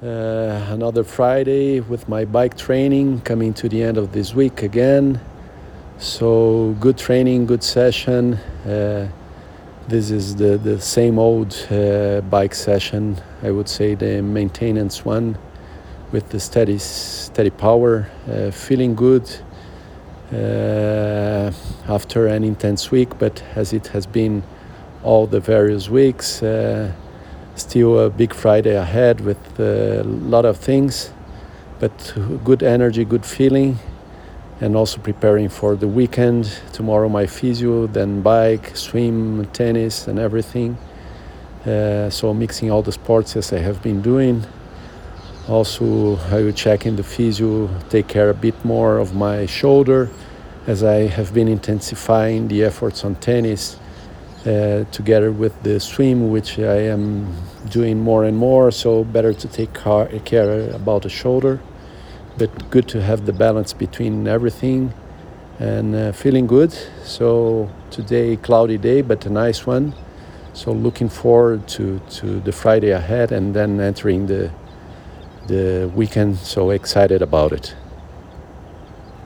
Uh, another Friday with my bike training coming to the end of this week again. So, good training, good session. Uh, this is the, the same old uh, bike session, I would say, the maintenance one with the steady, steady power, uh, feeling good uh, after an intense week, but as it has been all the various weeks. Uh, still a big Friday ahead with a lot of things, but good energy, good feeling, and also preparing for the weekend. Tomorrow, my physio, then bike, swim, tennis, and everything. Uh, so, mixing all the sports as I have been doing. Also, I will check in the physio, take care a bit more of my shoulder as I have been intensifying the efforts on tennis uh, together with the swim, which I am doing more and more. So better to take care about the shoulder, but good to have the balance between everything and uh, feeling good. So today cloudy day, but a nice one. So looking forward to, to the Friday ahead and then entering the the weekend. So excited about it.